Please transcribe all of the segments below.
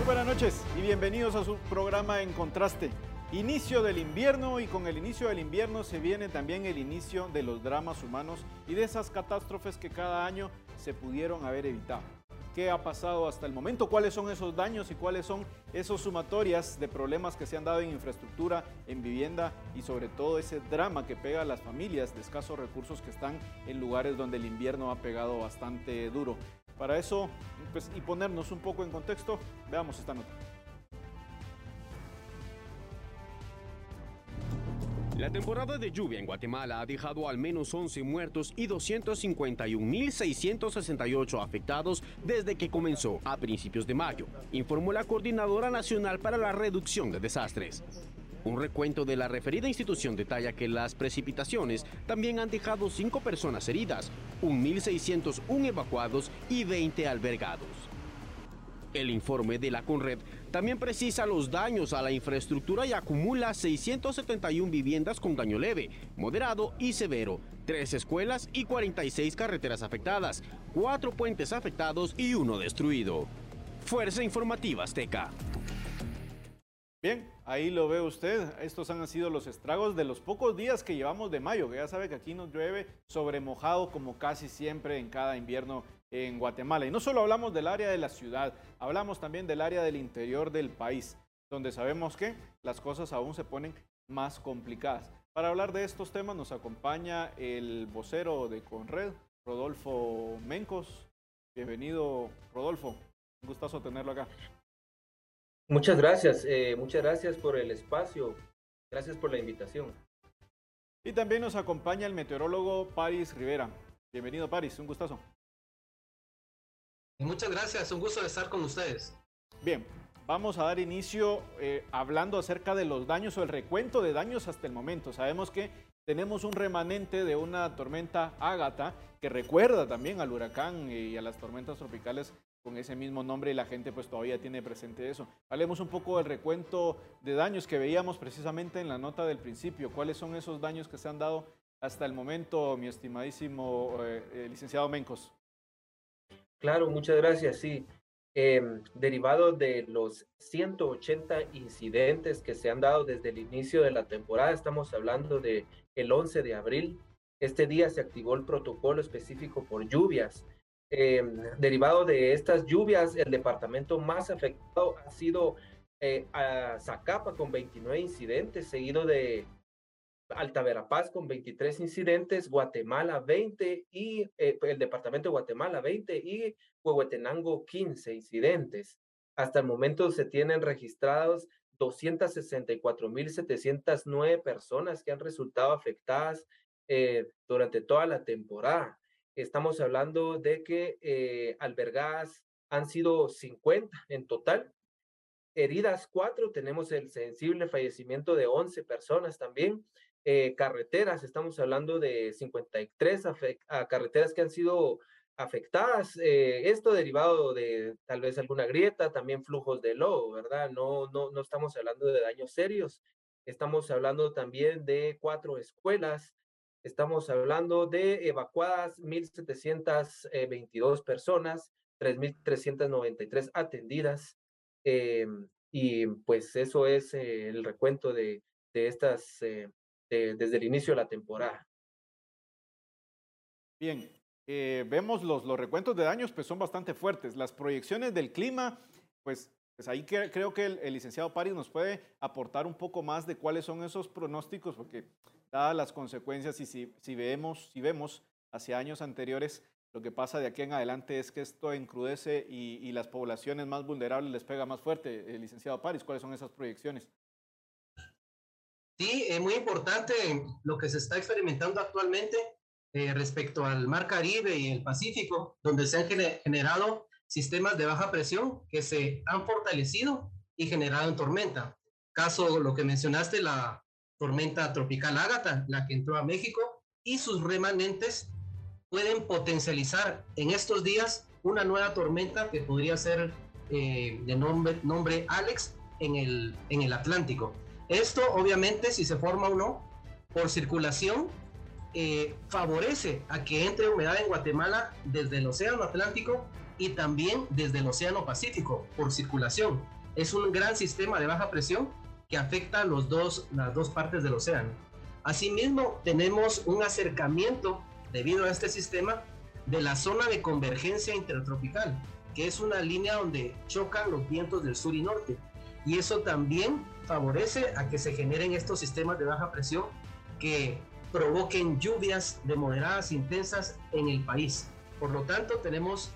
Muy buenas noches y bienvenidos a su programa En Contraste. Inicio del invierno y con el inicio del invierno se viene también el inicio de los dramas humanos y de esas catástrofes que cada año se pudieron haber evitado. ¿Qué ha pasado hasta el momento? ¿Cuáles son esos daños y cuáles son esos sumatorias de problemas que se han dado en infraestructura, en vivienda y sobre todo ese drama que pega a las familias de escasos recursos que están en lugares donde el invierno ha pegado bastante duro? Para eso pues, y ponernos un poco en contexto, veamos esta nota. La temporada de lluvia en Guatemala ha dejado al menos 11 muertos y 251.668 afectados desde que comenzó a principios de mayo, informó la Coordinadora Nacional para la Reducción de Desastres. Un recuento de la referida institución detalla que las precipitaciones también han dejado 5 personas heridas, 1.601 evacuados y 20 albergados. El informe de la CONRED también precisa los daños a la infraestructura y acumula 671 viviendas con daño leve, moderado y severo, 3 escuelas y 46 carreteras afectadas, 4 puentes afectados y uno destruido. Fuerza Informativa Azteca. Bien, ahí lo ve usted. Estos han sido los estragos de los pocos días que llevamos de mayo, que ya sabe que aquí nos llueve sobre mojado como casi siempre en cada invierno en Guatemala. Y no solo hablamos del área de la ciudad, hablamos también del área del interior del país, donde sabemos que las cosas aún se ponen más complicadas. Para hablar de estos temas nos acompaña el vocero de Conred, Rodolfo Mencos. Bienvenido, Rodolfo. Un gustazo tenerlo acá. Muchas gracias, eh, muchas gracias por el espacio, gracias por la invitación. Y también nos acompaña el meteorólogo Paris Rivera. Bienvenido Paris, un gustazo. Muchas gracias, un gusto de estar con ustedes. Bien, vamos a dar inicio eh, hablando acerca de los daños o el recuento de daños hasta el momento. Sabemos que tenemos un remanente de una tormenta Ágata que recuerda también al huracán y a las tormentas tropicales con ese mismo nombre y la gente pues todavía tiene presente eso. Hablemos un poco del recuento de daños que veíamos precisamente en la nota del principio. ¿Cuáles son esos daños que se han dado hasta el momento, mi estimadísimo eh, eh, licenciado Mencos? Claro, muchas gracias. Sí, em, derivado de los 180 incidentes que se han dado desde el inicio de la temporada, estamos hablando de el 11 de abril. Este día se activó el protocolo específico por lluvias eh, derivado de estas lluvias, el departamento más afectado ha sido eh, Zacapa con 29 incidentes, seguido de Alta Verapaz con 23 incidentes, Guatemala 20 y eh, el departamento de Guatemala 20 y Huehuetenango 15 incidentes. Hasta el momento se tienen registrados 264.709 personas que han resultado afectadas durante toda la temporada. Estamos hablando de que eh, albergadas han sido 50 en total. Heridas 4, tenemos el sensible fallecimiento de 11 personas también. Eh, carreteras, estamos hablando de 53 carreteras que han sido afectadas. Eh, esto derivado de tal vez alguna grieta, también flujos de lodo, ¿verdad? No, no, no estamos hablando de daños serios. Estamos hablando también de cuatro escuelas Estamos hablando de evacuadas 1.722 personas, 3.393 atendidas. Eh, y pues eso es eh, el recuento de, de estas eh, desde el inicio de la temporada. Bien, vemos los, los recuentos de daños, pues son bastante fuertes. Las proyecciones del clima, pues pues ahí creo que el, licenciado Paris nos puede aportar un poco más de cuáles son esos pronósticos, porque dadas las consecuencias y si, vemos, si vemos hacia años anteriores, lo que pasa de aquí en adelante es que esto encrudece y, las poblaciones más vulnerables les pega más fuerte. El licenciado Paris, ¿cuáles son esas proyecciones? Sí, es muy importante lo que se está experimentando actualmente eh, respecto al Mar Caribe y el Pacífico, donde se han generado sistemas de baja presión que se han fortalecido y generado en tormenta. Caso lo que mencionaste, la tormenta tropical Ágata, la que entró a México, y sus remanentes pueden potencializar en estos días una nueva tormenta que podría ser eh, de nombre, nombre Alex en el, en el Atlántico. Esto, obviamente, si se forma o no, por circulación, eh, favorece a que entre humedad en Guatemala desde el Océano Atlántico y también desde el Océano Pacífico por circulación. Es un gran sistema de baja presión que afecta los dos, las dos partes del océano. Asimismo, tenemos un acercamiento debido a este sistema de la zona de convergencia intertropical, que es una línea donde chocan los vientos del sur y norte. Y eso también favorece a que se generen estos sistemas de baja presión que provoquen lluvias de moderadas intensas en el país. Por lo tanto, tenemos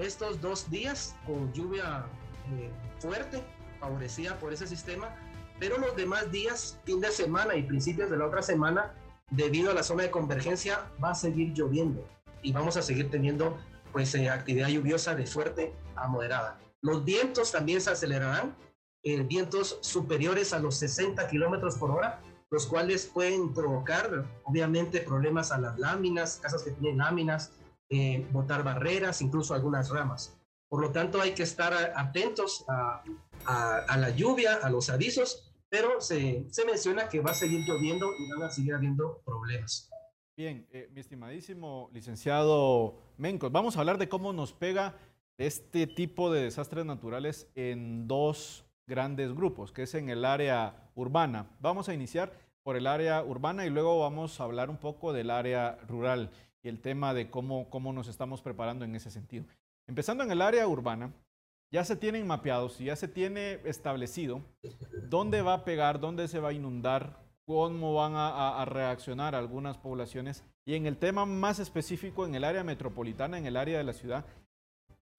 estos dos días con lluvia eh, fuerte, favorecida por ese sistema, pero los demás días, fin de semana y principios de la otra semana, debido a la zona de convergencia, va a seguir lloviendo y vamos a seguir teniendo pues eh, actividad lluviosa de fuerte a moderada. Los vientos también se acelerarán, en vientos superiores a los 60 kilómetros por hora, los cuales pueden provocar, obviamente, problemas a las láminas, casas que tienen láminas, eh, botar barreras, incluso algunas ramas. Por lo tanto, hay que estar atentos a, la lluvia, a los avisos, pero se, se, menciona que va a seguir lloviendo y van a seguir habiendo problemas. Bien, eh, mi estimadísimo licenciado Mencos, vamos a hablar de cómo nos pega este tipo de desastres naturales en dos grandes grupos, que es en el área urbana. Vamos a iniciar por el área urbana y luego vamos a hablar un poco del área rural y el tema de cómo, cómo nos estamos preparando en ese sentido. Empezando en el área urbana, ya se tienen mapeados y ya se tiene establecido dónde va a pegar, dónde se va a inundar, cómo van a, a, reaccionar algunas poblaciones. Y en el tema más específico, en el área metropolitana, en el área de la ciudad,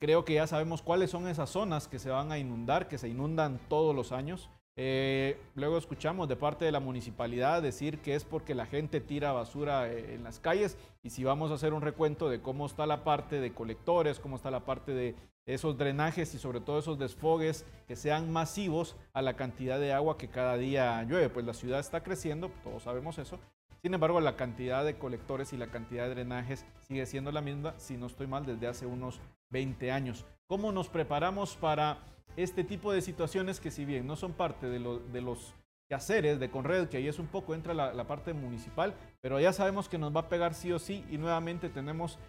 Creo que ya sabemos cuáles son esas zonas que se van a inundar, que se inundan todos los años. Eh, luego escuchamos de parte de la municipalidad decir que es porque la gente tira basura eh, en las calles. Y si vamos a hacer un recuento de cómo está la parte de colectores, cómo está la parte de esos drenajes y sobre todo esos desfogues que sean masivos a la cantidad de agua que cada día llueve, pues la ciudad está creciendo, todos sabemos eso, sin embargo, la cantidad de colectores y la cantidad de drenajes sigue siendo la misma, si no estoy mal, desde hace unos 20 años. ¿Cómo nos preparamos para este tipo de situaciones que si bien no son parte de, los quehaceres de Conred, que ahí es un poco entra la, la parte municipal, pero ya sabemos que nos va a pegar sí o sí y nuevamente tenemos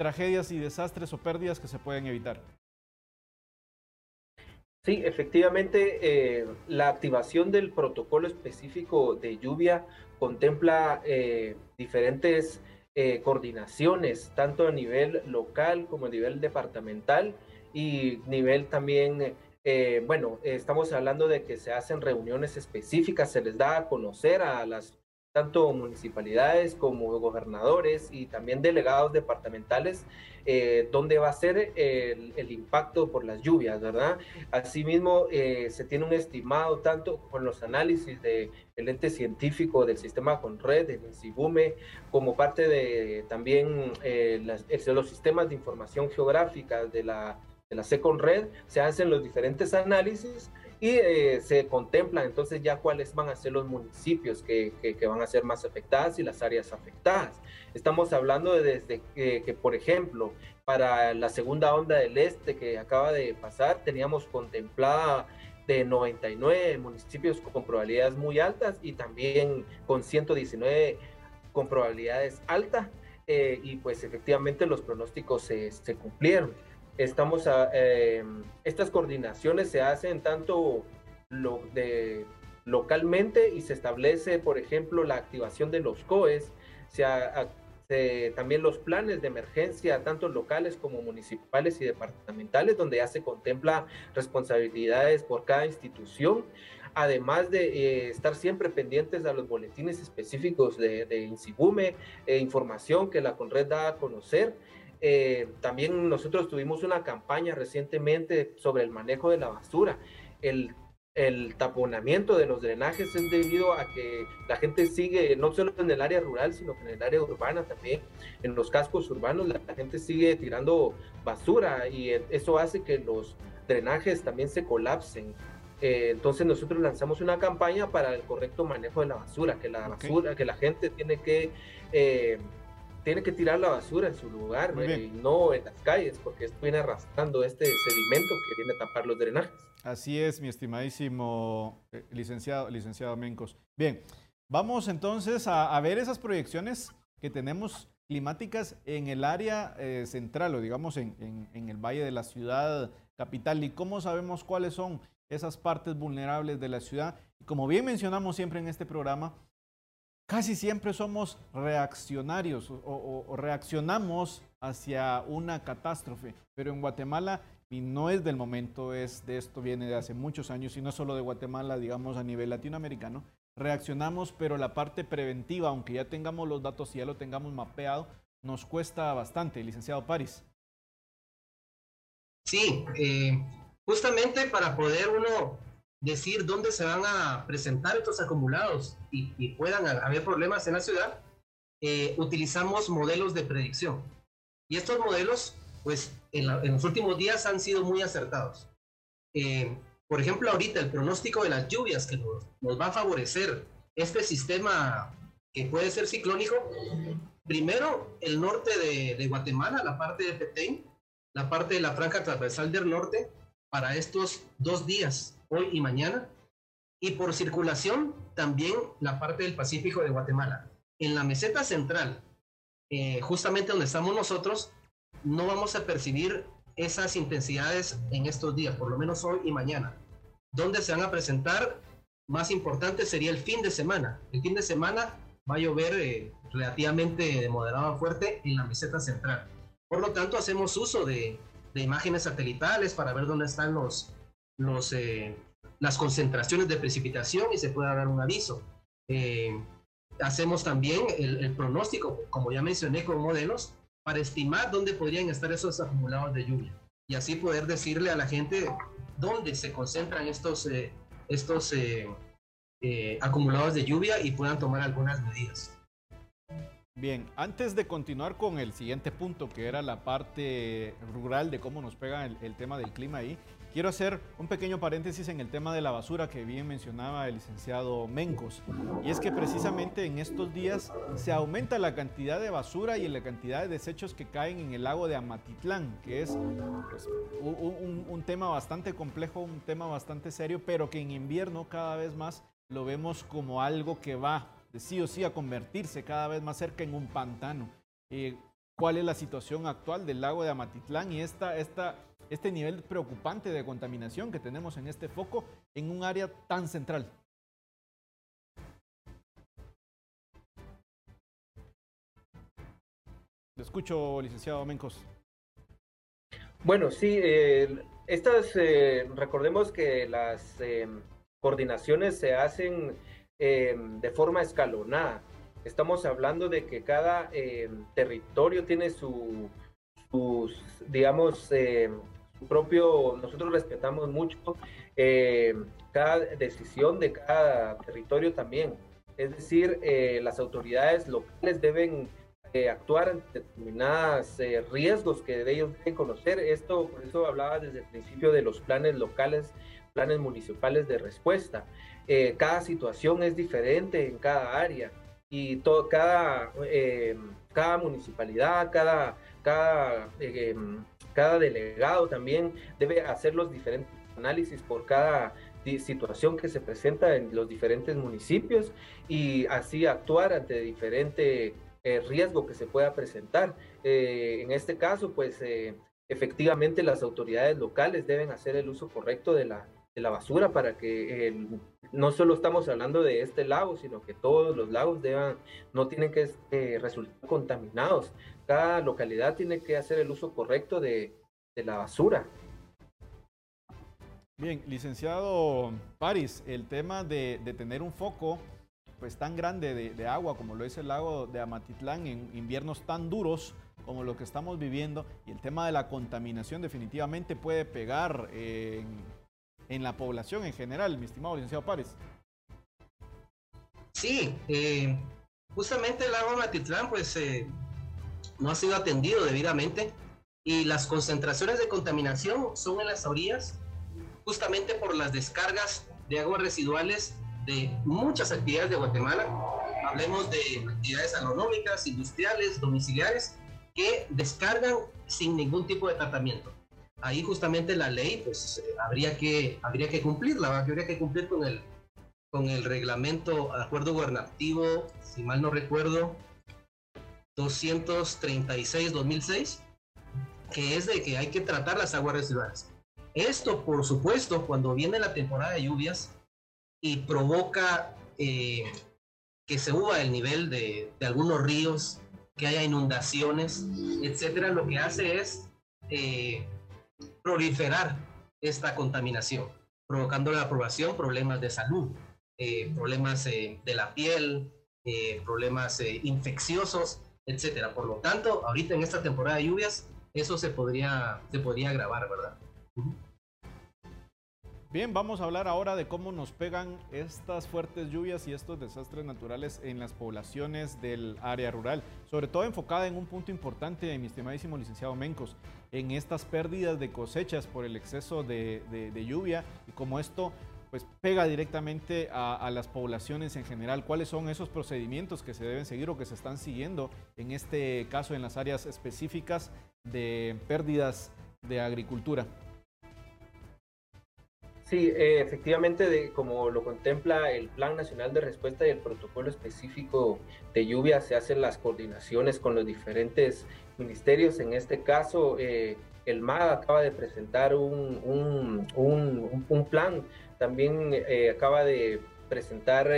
tragedias y desastres o pérdidas que se pueden evitar? Sí, efectivamente, eh, la activación del protocolo específico de lluvia contempla eh, diferentes eh, coordinaciones, tanto a nivel local como a nivel departamental y nivel también, bueno, estamos hablando de que se hacen reuniones específicas, se les da a conocer a las tanto municipalidades como gobernadores y también delegados departamentales, eh, donde va a ser el, impacto por las lluvias, ¿verdad? Asimismo, eh, se tiene un estimado tanto con los análisis del ente científico del sistema Conred, del INSIBUME, como parte de también eh, los sistemas de información geográfica de la, de la SECONRED, se hacen los diferentes análisis y eh, se contemplan entonces ya cuáles van a ser los municipios que, que, van a ser más afectadas y las áreas afectadas. Estamos hablando de desde que, por ejemplo, para la segunda onda del este que acaba de pasar, teníamos contemplada de 99 municipios con probabilidades muy altas y también con 119 con probabilidades altas. Eh, y pues efectivamente los pronósticos se, se cumplieron estamos eh, estas coordinaciones se hacen tanto lo de, localmente y se establece, por ejemplo, la activación de los COES, también los planes de emergencia, tanto locales como municipales y departamentales, donde ya se contempla responsabilidades por cada institución, además de eh, estar siempre pendientes a los boletines específicos de, de INSIBUME, e información que la CONRED da a conocer eh, también nosotros tuvimos una campaña recientemente sobre el manejo de la basura. El, el taponamiento de los drenajes es debido a que la gente sigue, no solo en el área rural, sino que en el área urbana también, en los cascos urbanos, la, gente sigue tirando basura y eso hace que los drenajes también se colapsen. Eh, entonces nosotros lanzamos una campaña para el correcto manejo de la basura, que la basura, que la gente tiene que eh, tiene que tirar la basura en su lugar y no en las calles, porque esto viene arrastrando este sedimento que viene a tapar los drenajes. Así es, mi estimadísimo eh, licenciado, licenciado Mencos. Bien, vamos entonces a, ver esas proyecciones que tenemos climáticas en el área eh, central o digamos en, el valle de la ciudad capital. ¿Y cómo sabemos cuáles son esas partes vulnerables de la ciudad? Como bien mencionamos siempre en este programa, casi siempre somos reaccionarios o, reaccionamos hacia una catástrofe, pero en Guatemala, y no es del momento, es de esto viene de hace muchos años, y no solo de Guatemala, digamos a nivel latinoamericano, reaccionamos, pero la parte preventiva, aunque ya tengamos los datos y ya lo tengamos mapeado, nos cuesta bastante, licenciado París. Sí, eh, justamente para poder uno decir dónde se van a presentar estos acumulados y, puedan haber problemas en la ciudad, eh, utilizamos modelos de predicción. Y estos modelos, pues en, los últimos días han sido muy acertados. Eh, por ejemplo, ahorita el pronóstico de las lluvias que nos, va a favorecer este sistema que puede ser ciclónico, primero el norte de, Guatemala, la parte de Petén, la parte de la franja transversal del norte, para estos dos días, hoy y mañana, y por circulación también la parte del Pacífico de Guatemala. En la meseta central, eh, justamente donde estamos nosotros, no vamos a percibir esas intensidades en estos días, por lo menos hoy y mañana. ¿Dónde se van a presentar? Más importante sería el fin de semana. El fin de semana va a llover eh, relativamente de moderado a fuerte en la meseta central. Por lo tanto, hacemos uso de, imágenes satelitales para ver dónde están los, los, eh, las concentraciones de precipitación y se pueda dar un aviso. Eh, hacemos también el, pronóstico, como ya mencioné, con modelos para estimar dónde podrían estar esos acumulados de lluvia y así poder decirle a la gente dónde se concentran estos, eh, estos acumulados de lluvia y puedan tomar algunas medidas. Bien, antes de continuar con el siguiente punto, que era la parte rural de cómo nos pega el tema del clima ahí, Quiero hacer un pequeño paréntesis en el tema de la basura que bien mencionaba el licenciado Mencos. Y es que precisamente en estos días se aumenta la cantidad de basura y la cantidad de desechos que caen en el lago de Amatitlán, que es pues, un, tema bastante complejo, un tema bastante serio, pero que en invierno cada vez más lo vemos como algo que va de sí o sí a convertirse cada vez más cerca en un pantano. Eh, ¿Cuál es la situación actual del lago de Amatitlán y esta... esta este nivel preocupante de contaminación que tenemos en este foco en un área tan central. Le escucho, licenciado Mencos. Bueno, sí, estas, eh, recordemos que las eh, coordinaciones se hacen eh, de forma escalonada. Estamos hablando de que cada territorio tiene su, sus, digamos, propio, nosotros respetamos mucho eh, cada decisión de cada territorio también. Es decir, eh, las autoridades locales deben eh, actuar ante determinados riesgos que de ellos deben conocer. Esto, por eso hablaba desde el principio de los planes locales, planes municipales de respuesta. Cada situación es diferente en cada área y todo, cada, cada municipalidad, cada, cada cada delegado también debe hacer los diferentes análisis por cada situación que se presenta en los diferentes municipios y así actuar ante diferente eh, riesgo que se pueda presentar. Eh, en este caso, pues eh, efectivamente las autoridades locales deben hacer el uso correcto de la, de la basura para que no solo estamos hablando de este lago, sino que todos los lagos deban, no tienen que resultar contaminados cada localidad tiene que hacer el uso correcto de, la basura. Bien, licenciado París, el tema de, tener un foco pues tan grande de, agua como lo es el lago de Amatitlán en inviernos tan duros como lo que estamos viviendo y el tema de la contaminación definitivamente puede pegar en, la población en general, mi estimado licenciado París. Sí, eh, justamente el lago de Amatitlán pues eh, no ha sido atendido debidamente y las concentraciones de contaminación son en las orillas justamente por las descargas de aguas residuales de muchas actividades de Guatemala. Hablemos de actividades agronómicas, industriales, domiciliares, que descargan sin ningún tipo de tratamiento. Ahí justamente la ley, pues habría que, habría que cumplirla, habría que cumplir con el, con el reglamento, acuerdo gubernativo, si mal no recuerdo, 236-2006, que es de que hay que tratar las aguas residuales. Esto, por supuesto, cuando viene la temporada de lluvias y provoca eh, que se suba el nivel de, algunos ríos, que haya inundaciones, etcétera, lo que hace es eh, proliferar esta contaminación, provocando la aprobación problemas de salud, eh, problemas de la piel, problemas infecciosos, etcétera. Por lo tanto, ahorita en esta temporada de lluvias, eso se podría, se podría agravar, ¿verdad? Bien, vamos a hablar ahora de cómo nos pegan estas fuertes lluvias y estos desastres naturales en las poblaciones del área rural, sobre todo enfocada en un punto importante, mi estimadísimo licenciado Mencos, en estas pérdidas de cosechas por el exceso de, lluvia y cómo esto pues pega directamente a, a, las poblaciones en general. ¿Cuáles son esos procedimientos que se deben seguir o que se están siguiendo en este caso en las áreas específicas de pérdidas de agricultura? Sí, eh, efectivamente, como lo contempla el Plan Nacional de Respuesta y el protocolo específico de lluvia, se hacen las coordinaciones con los diferentes ministerios. En este caso, eh, el MAG acaba de presentar un, un, plan, también eh, acaba de presentar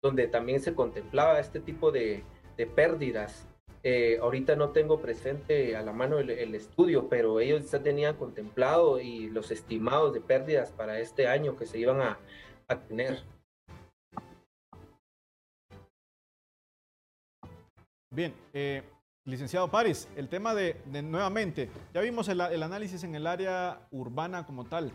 donde también se contemplaba este tipo de, de pérdidas eh, ahorita no tengo presente a la mano el, estudio, pero ellos ya tenían contemplado y los estimados de pérdidas para este año que se iban a, tener. Bien, eh, licenciado París, el tema de, nuevamente, ya vimos el, análisis en el área urbana como tal.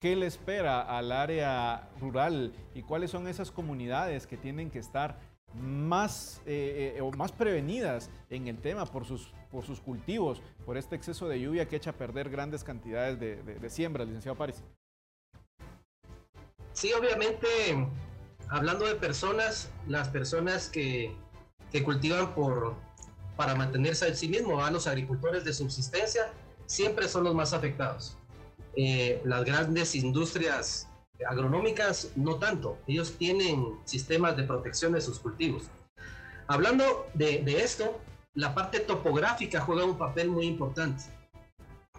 ¿Qué le espera al área rural y cuáles son esas comunidades que tienen que estar más, eh, eh, o más prevenidas en el tema por sus, por sus cultivos, por este exceso de lluvia que echa a perder grandes cantidades de, de, siembras, licenciado París. Sí, obviamente, hablando de personas, las personas que, que cultivan por, para mantenerse a sí mismos, a los agricultores de subsistencia, siempre son los más afectados. Eh, las grandes industrias agronómicas no tanto, ellos tienen sistemas de protección de sus cultivos. Hablando de, esto, la parte topográfica juega un papel muy importante.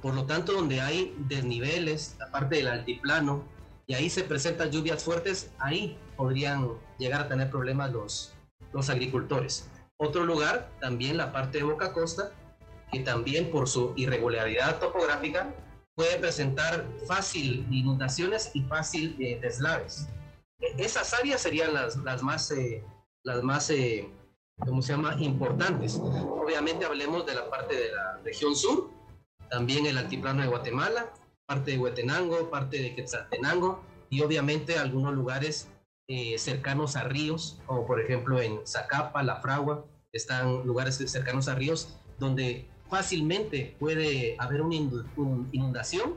Por lo tanto, donde hay desniveles, la parte del altiplano, y ahí se presentan lluvias fuertes, ahí podrían llegar a tener problemas los, los agricultores. Otro lugar, también la parte de Boca Costa, que también por su irregularidad topográfica puede presentar fácil inundaciones y fácil eh, deslaves. E, esas áreas serían las, las más, eh, las más eh, ¿cómo se llama?, importantes. Obviamente hablemos de la parte de la región sur, también el altiplano de Guatemala, parte de Huetenango, parte de Quetzaltenango y obviamente algunos lugares cercanos a ríos, como por ejemplo en Zacapa, La Fragua, están lugares cercanos a ríos donde fácilmente puede haber una inundación,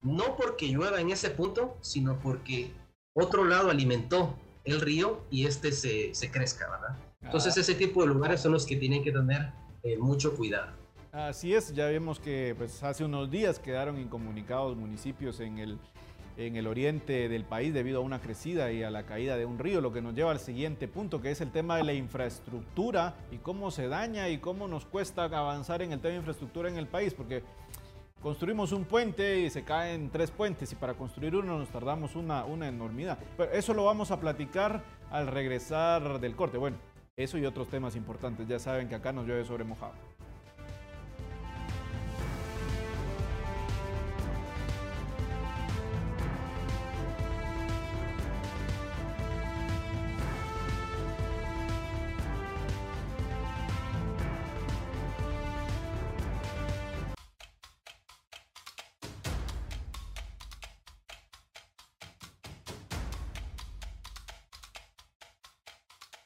no porque llueva en ese punto, sino porque otro lado alimentó el río y este se, se crezca, ¿verdad? Entonces ah. ese tipo de lugares son los que tienen que tener eh, mucho cuidado. Así es, ya vemos que pues, hace unos días quedaron incomunicados municipios en el en el oriente del país debido a una crecida y a la caída de un río, lo que nos lleva al siguiente punto, que es el tema de la infraestructura y cómo se daña y cómo nos cuesta avanzar en el tema de infraestructura en el país, porque construimos un puente y se caen tres puentes y para construir uno nos tardamos una, una enormidad. Pero eso lo vamos a platicar al regresar del corte. Bueno, eso y otros temas importantes, ya saben que acá nos llueve sobre mojado.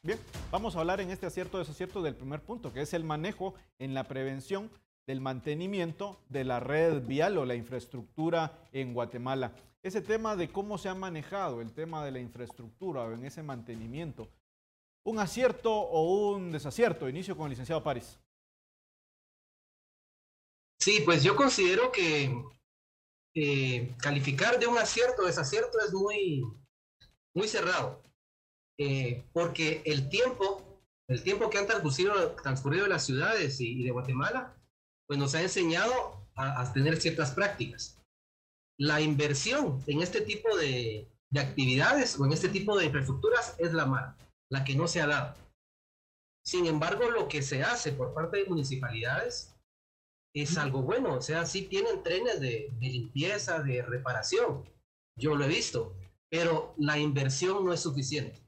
Bien, vamos a hablar en este acierto desacierto del primer punto, que es el manejo en la prevención del mantenimiento de la red vial o la infraestructura en Guatemala. Ese tema de cómo se ha manejado el tema de la infraestructura en ese mantenimiento, ¿un acierto o un desacierto? Inicio con el licenciado París. Sí, pues yo considero que eh, calificar de un acierto o desacierto es muy, muy cerrado. Eh, porque el tiempo el tiempo que han transcurrido, transcurrido las ciudades y, de Guatemala, pues nos ha enseñado a, a, tener ciertas prácticas. La inversión en este tipo de, de actividades o en este tipo de infraestructuras es la mala, la que no se ha dado. Sin embargo, lo que se hace por parte de municipalidades es algo bueno. O sea, sí tienen trenes de, de, limpieza, de reparación. Yo lo he visto. Pero la inversión no es suficiente.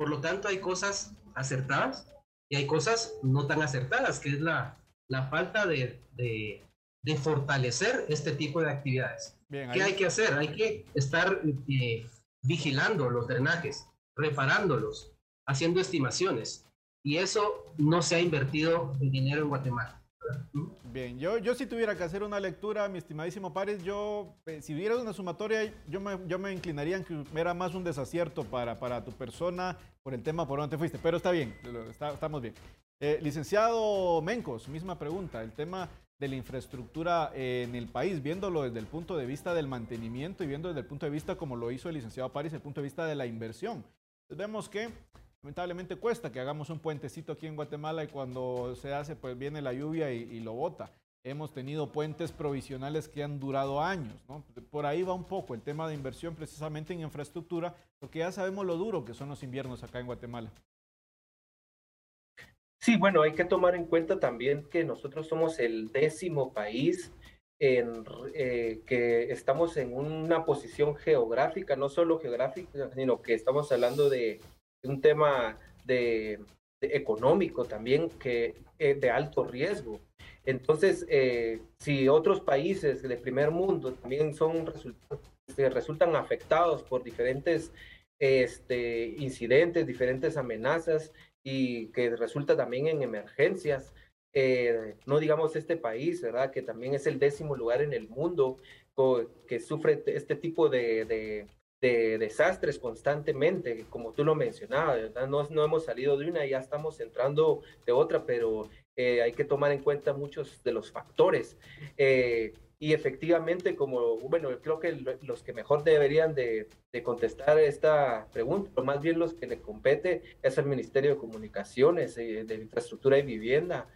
Por lo tanto, hay cosas acertadas y hay cosas no tan acertadas, que es la, la falta de, de, de fortalecer este tipo de actividades. Bien, ¿Qué hay que hacer? Hay que estar eh, vigilando los drenajes, reparándolos, haciendo estimaciones. Y eso no se ha invertido en dinero en Guatemala. Bien, yo, yo si tuviera que hacer una lectura, mi estimadísimo Pares, yo, eh, si hubiera una sumatoria, yo me, yo me inclinaría en que era más un desacierto para, para tu persona por el tema por donde fuiste, pero está bien, está, estamos bien. Eh, licenciado Mencos, misma pregunta, el tema de la infraestructura en el país, viéndolo desde el punto de vista del mantenimiento y viendo desde el punto de vista, como lo hizo el licenciado París, el punto de vista de la inversión. Entonces vemos que lamentablemente cuesta que hagamos un puentecito aquí en Guatemala y cuando se hace, pues viene la lluvia y, lo bota. Hemos tenido puentes provisionales que han durado años, ¿no? Por ahí va un poco el tema de inversión precisamente en infraestructura, porque ya sabemos lo duro que son los inviernos acá en Guatemala. Sí, bueno, hay que tomar en cuenta también que nosotros somos el décimo país en, eh, que estamos en una posición geográfica, no solo geográfica, sino que estamos hablando de, un tema de, de económico también que es de alto riesgo. Entonces, eh, si otros países de primer mundo también son resultan afectados por diferentes este, incidentes, diferentes amenazas, y que resulta también en emergencias. Eh, no digamos este país, ¿verdad? Que también es el décimo lugar en el mundo que sufre este tipo de, de desastres constantemente, como tú lo mencionabas, ¿verdad? No, no, hemos salido de una, ya estamos entrando de otra, pero eh, hay que tomar en cuenta muchos de los factores. Eh, y efectivamente, como, bueno, creo que los que mejor deberían de, de, contestar esta pregunta, o más bien los que le compete, es el Ministerio de Comunicaciones, eh, de Infraestructura y Vivienda,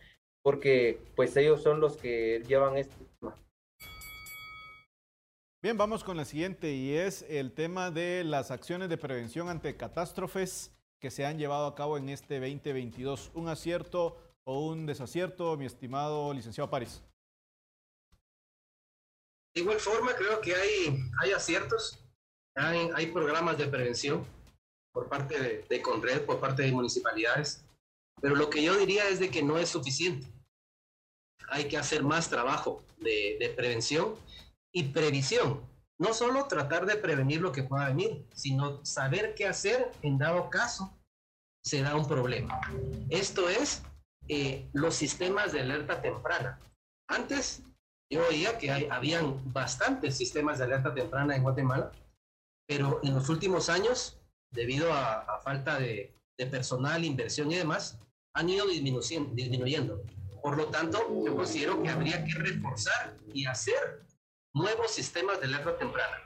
porque pues ellos son los que llevan este. Bien, vamos con la siguiente y es el tema de las acciones de prevención ante catástrofes que se han llevado a cabo en este 2022. ¿Un acierto o un desacierto, mi estimado licenciado París? De igual forma, creo que hay, hay aciertos, hay, programas de prevención por parte de, Conred, por parte de municipalidades, pero lo que yo diría es de que no es suficiente. Hay que hacer más trabajo de prevención y previsión. No solo tratar de prevenir lo que pueda venir, sino saber qué hacer en dado caso se da un problema. Esto es eh, los sistemas de alerta temprana. Antes yo oía que hay, habían bastantes sistemas de alerta temprana en Guatemala, pero en los últimos años, debido a, falta de, personal, inversión y demás, han ido disminuyendo. Por lo tanto, yo considero que habría que reforzar y hacer nuevos sistemas de alerta temprana.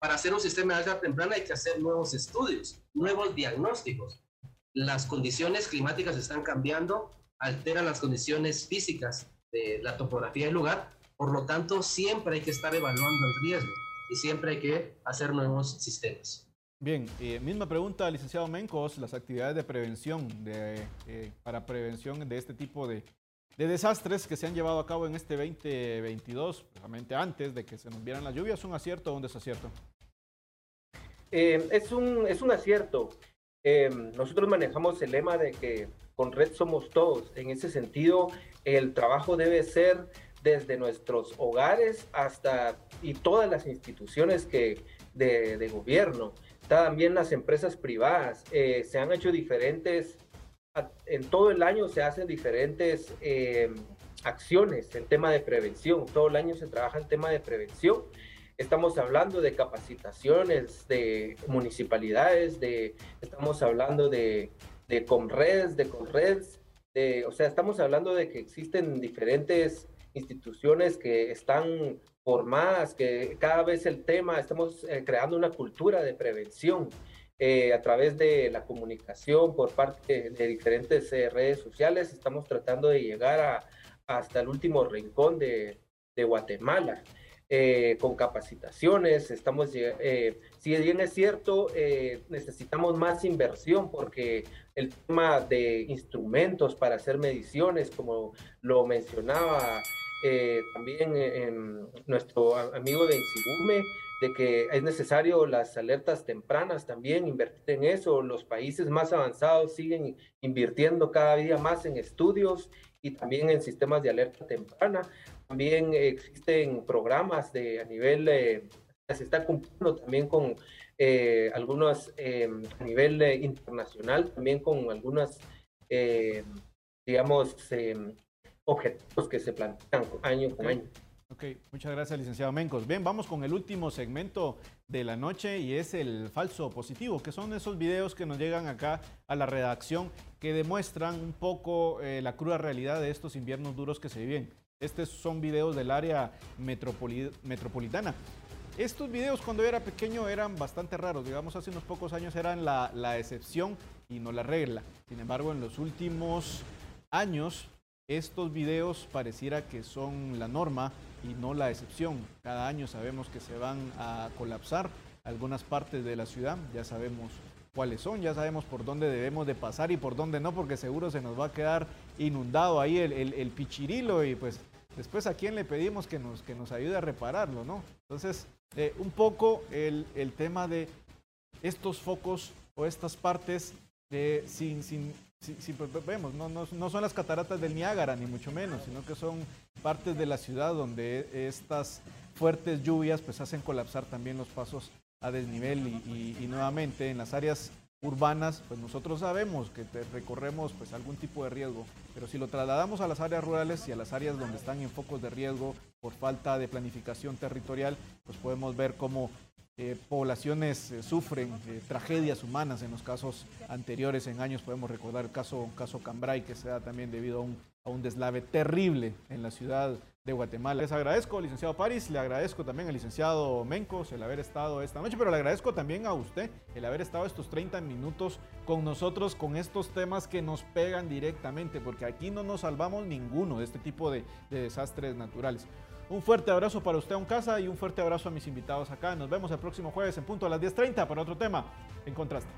Para hacer un sistema de alerta temprana hay que hacer nuevos estudios, nuevos diagnósticos. Las condiciones climáticas están cambiando, alteran las condiciones físicas de la topografía del lugar, por lo tanto siempre hay que estar evaluando el riesgo y siempre hay que hacer nuevos sistemas. Bien, eh, misma pregunta, licenciado Mencos, las actividades de prevención, de, eh, para prevención de este tipo de, de, desastres que se han llevado a cabo en este 2022, precisamente antes de que se nos vieran las lluvias, ¿un acierto o un desacierto? Eh, es, un, es un acierto. nosotros manejamos el lema de que con Red somos todos. En ese sentido, el trabajo debe ser desde nuestros hogares hasta y todas las instituciones que, de, de gobierno, también las empresas privadas. Eh, se han hecho diferentes, en todo el año se hacen diferentes eh, acciones en tema de prevención. Todo el año se trabaja en tema de prevención. Estamos hablando de capacitaciones de municipalidades, de, estamos hablando de, de Comredes, de Conreds, de, o sea, estamos hablando de que existen diferentes instituciones que están formadas, que cada vez el tema, estamos eh, creando una cultura de prevención. Eh, a través de la comunicación por parte de diferentes eh, redes sociales, estamos tratando de llegar a, hasta el último rincón de, de Guatemala. Eh, con capacitaciones, estamos, eh, si bien es cierto, eh, necesitamos más inversión porque el tema de instrumentos para hacer mediciones, como lo mencionaba también nuestro amigo de Insigume, de que es necesario las alertas tempranas también, invertir en eso. Los países más avanzados siguen invirtiendo cada día más en estudios y también en sistemas de alerta temprana. También existen programas de a nivel, eh, se está cumpliendo también con eh, algunos eh, a nivel internacional, también con algunos, digamos, objetivos que se plantean año con año. Ok, muchas gracias, licenciado Mencos. Bien, vamos con el último segmento de la noche y es el falso positivo, que son esos videos que nos llegan acá a la redacción que demuestran un poco la cruda realidad de estos inviernos duros que se viven. Estos son videos del área metropolitana. Estos videos cuando yo era pequeño eran bastante raros, digamos hace unos pocos años eran la excepción y no la regla. Sin embargo, en los últimos años estos videos pareciera que son la norma y no la excepción. Cada año sabemos que se van a colapsar algunas partes de la ciudad, ya sabemos cuáles son, ya sabemos por dónde debemos de pasar y por dónde no, porque seguro se nos va a quedar inundado ahí el, el, pichirilo y pues después a quién le pedimos que nos, que nos ayude a repararlo, ¿no? Entonces, eh, un poco el, el, tema de estos focos o estas partes de, sin, sin, sin, pues, vemos, no, no, no, son las cataratas del Niágara, ni mucho menos, sino que son partes de la ciudad donde estas fuertes lluvias pues hacen colapsar también los pasos a desnivel y, nuevamente en las áreas urbanas, pues nosotros sabemos que recorremos pues algún tipo de riesgo, pero si lo trasladamos a las áreas rurales y a las áreas donde están en focos de riesgo por falta de planificación territorial, pues podemos ver cómo eh, poblaciones eh, sufren eh, tragedias humanas en los casos anteriores, en años podemos recordar el caso, caso Cambrai que se da también debido a un, a un deslave terrible en la ciudad de Guatemala. Les agradezco, licenciado París, le agradezco también al licenciado Mencos el haber estado esta noche, pero le agradezco también a usted el haber estado estos 30 minutos con nosotros con estos temas que nos pegan directamente, porque aquí no nos salvamos ninguno de este tipo de, de desastres naturales. Un fuerte abrazo para usted en casa y un fuerte abrazo a mis invitados acá. Nos vemos el próximo jueves en punto a las 10.30 para otro tema en contraste.